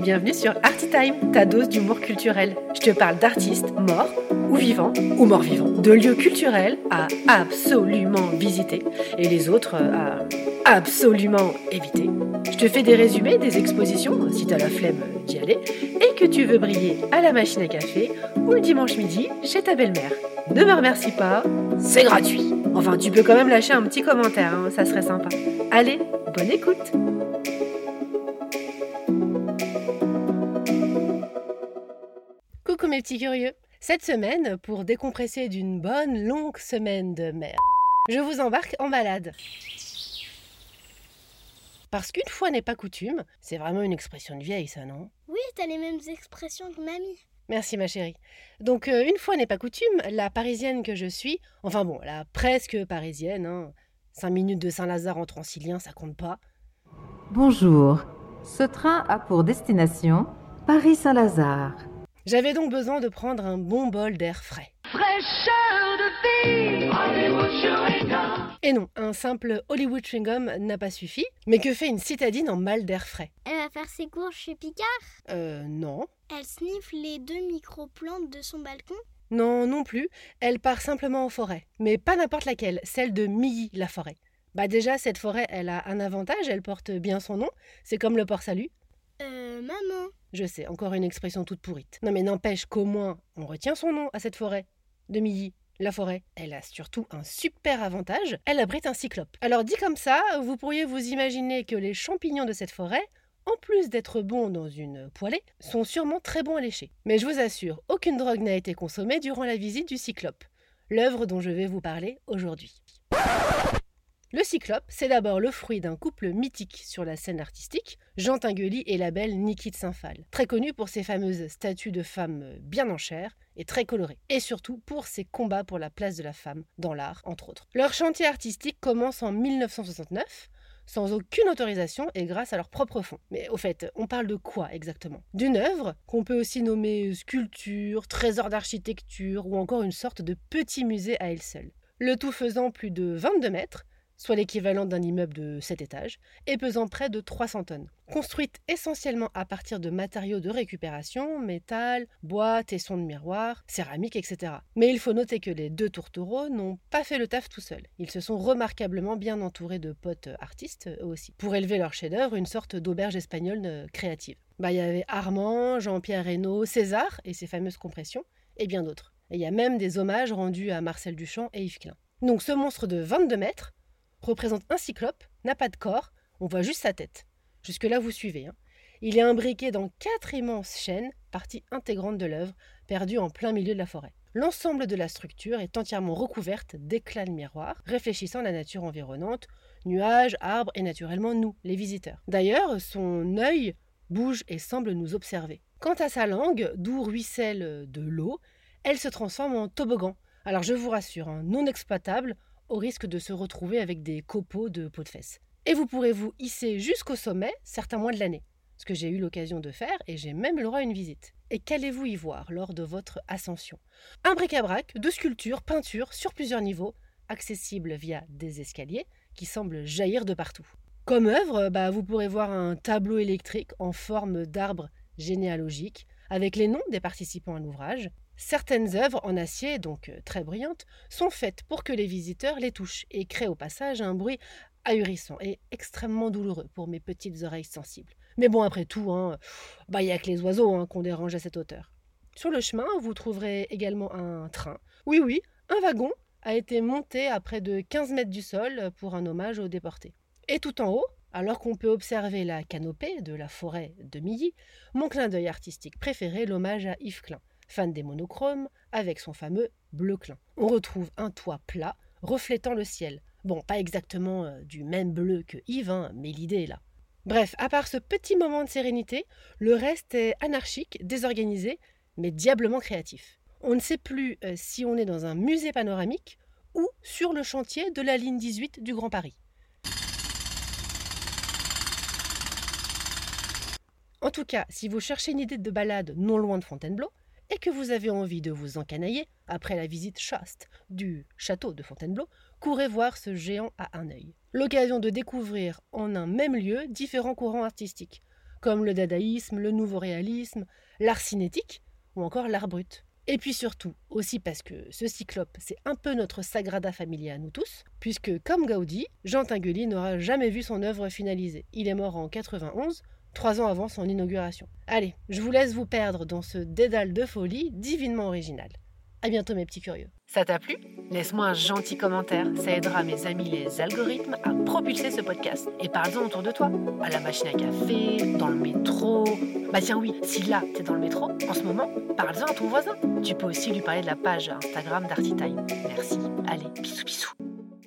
Bienvenue sur Artitime, ta dose d'humour culturel. Je te parle d'artistes morts ou vivants ou morts vivants, de lieux culturels à absolument visiter et les autres à absolument éviter. Je te fais des résumés des expositions si t'as la flemme d'y aller et que tu veux briller à la machine à café ou le dimanche midi chez ta belle-mère. Ne me remercie pas, c'est gratuit. Enfin, tu peux quand même lâcher un petit commentaire, hein, ça serait sympa. Allez, bonne écoute Coucou mes petits curieux Cette semaine, pour décompresser d'une bonne longue semaine de merde, je vous embarque en balade. Parce qu'une fois n'est pas coutume, c'est vraiment une expression de vieille ça, non? Oui, t'as les mêmes expressions que mamie. Merci ma chérie. Donc euh, une fois n'est pas coutume, la parisienne que je suis, enfin bon, la presque parisienne, hein, 5 minutes de Saint-Lazare en transilien, ça compte pas. Bonjour. Ce train a pour destination Paris-Saint-Lazare. J'avais donc besoin de prendre un bon bol d'air frais. Fraîcheur de vie, Hollywood. Et non, un simple Hollywood chewing gum n'a pas suffi, mais que fait une citadine en mal d'air frais? Elle va faire ses courses chez Picard? Euh non. Elle sniffe les deux micro-plantes de son balcon? Non, non plus. Elle part simplement en forêt. Mais pas n'importe laquelle, celle de Milly, la forêt. Bah déjà, cette forêt, elle a un avantage, elle porte bien son nom. C'est comme le port salut. Euh, maman. Je sais, encore une expression toute pourrite. Non mais n'empêche qu'au moins, on retient son nom à cette forêt. De Milly, la forêt. Elle a surtout un super avantage, elle abrite un cyclope. Alors dit comme ça, vous pourriez vous imaginer que les champignons de cette forêt, en plus d'être bons dans une poêlée, sont sûrement très bons à lécher. Mais je vous assure, aucune drogue n'a été consommée durant la visite du cyclope, l'œuvre dont je vais vous parler aujourd'hui. Le Cyclope, c'est d'abord le fruit d'un couple mythique sur la scène artistique, Jean Tinguely et la belle Niki de Saint-Phal, très connu pour ses fameuses statues de femmes bien en chair et très colorées, et surtout pour ses combats pour la place de la femme dans l'art, entre autres. Leur chantier artistique commence en 1969, sans aucune autorisation et grâce à leur propre fonds. Mais au fait, on parle de quoi exactement? D'une œuvre qu'on peut aussi nommer sculpture, trésor d'architecture ou encore une sorte de petit musée à elle seule. Le tout faisant plus de 22 mètres, soit l'équivalent d'un immeuble de 7 étages, et pesant près de 300 tonnes. Construite essentiellement à partir de matériaux de récupération, métal, bois, tessons de miroir, céramique, etc. Mais il faut noter que les deux tourtereaux n'ont pas fait le taf tout seuls. Ils se sont remarquablement bien entourés de potes artistes, eux aussi, pour élever leur chef-d'œuvre, une sorte d'auberge espagnole euh, créative. Bah, il y avait Armand, Jean-Pierre Reynaud, César et ses fameuses compressions, et bien d'autres. Et il y a même des hommages rendus à Marcel Duchamp et Yves Klein. Donc ce monstre de 22 mètres, représente un cyclope, n'a pas de corps, on voit juste sa tête. Jusque-là, vous suivez. hein. Il est imbriqué dans quatre immenses chaînes, partie intégrante de l'œuvre, perdue en plein milieu de la forêt. L'ensemble de la structure est entièrement recouverte d'éclats de miroirs, réfléchissant la nature environnante, nuages, arbres et naturellement nous, les visiteurs. D'ailleurs, son œil bouge et semble nous observer. Quant à sa langue, d'où ruisselle de l'eau, elle se transforme en toboggan. Alors je vous rassure, hein, non exploitable, au risque de se retrouver avec des copeaux de peau de fesses. Et vous pourrez vous hisser jusqu'au sommet certains mois de l'année, ce que j'ai eu l'occasion de faire et j'ai même le droit à une visite. Et qu'allez-vous y voir lors de votre ascension? Un bric-à-brac de sculptures, peintures sur plusieurs niveaux, accessibles via des escaliers qui semblent jaillir de partout. Comme œuvre, bah, vous pourrez voir un tableau électrique en forme d'arbre généalogique avec les noms des participants à l'ouvrage, Certaines œuvres en acier, donc euh, très brillantes, sont faites pour que les visiteurs les touchent et créent au passage un bruit ahurissant et extrêmement douloureux pour mes petites oreilles sensibles. Mais bon, après tout, hein, bah, il n'y a que les oiseaux hein, qu'on dérange à cette hauteur. Sur le chemin, vous trouverez également un train. Oui, oui, un wagon a été monté à près de 15 mètres du sol pour un hommage aux déportés. Et tout en haut, alors qu'on peut observer la canopée de la forêt de Milly, mon clin d'œil artistique préféré, l'hommage à Yves Klein fan des monochromes, avec son fameux bleu clin. On retrouve un toit plat, reflétant le ciel. Bon, pas exactement euh, du même bleu que Yves, hein, mais l'idée est là. Bref, à part ce petit moment de sérénité, le reste est anarchique, désorganisé, mais diablement créatif. On ne sait plus euh, si on est dans un musée panoramique ou sur le chantier de la ligne 18 du Grand Paris. En tout cas, si vous cherchez une idée de balade non loin de Fontainebleau, et que vous avez envie de vous encanailler après la visite chaste du château de Fontainebleau, courez voir ce géant à un œil. L'occasion de découvrir en un même lieu différents courants artistiques, comme le dadaïsme, le nouveau réalisme, l'art cinétique ou encore l'art brut. Et puis surtout, aussi parce que ce cyclope, c'est un peu notre sagrada familia à nous tous, puisque comme Gaudi, Jean Tinguely n'aura jamais vu son œuvre finalisée. Il est mort en 91, trois ans avant son inauguration. Allez, je vous laisse vous perdre dans ce dédale de folie divinement original. À bientôt mes petits curieux. Ça t'a plu? Laisse-moi un gentil commentaire, ça aidera mes amis les algorithmes à propulser ce podcast. Et parle-en autour de toi, à la machine à café, dans le métro. Bah tiens oui, si là t'es dans le métro, en ce moment, parle-en à ton voisin. Tu peux aussi lui parler de la page Instagram d'Artitime. Merci. Allez, bisous bisous.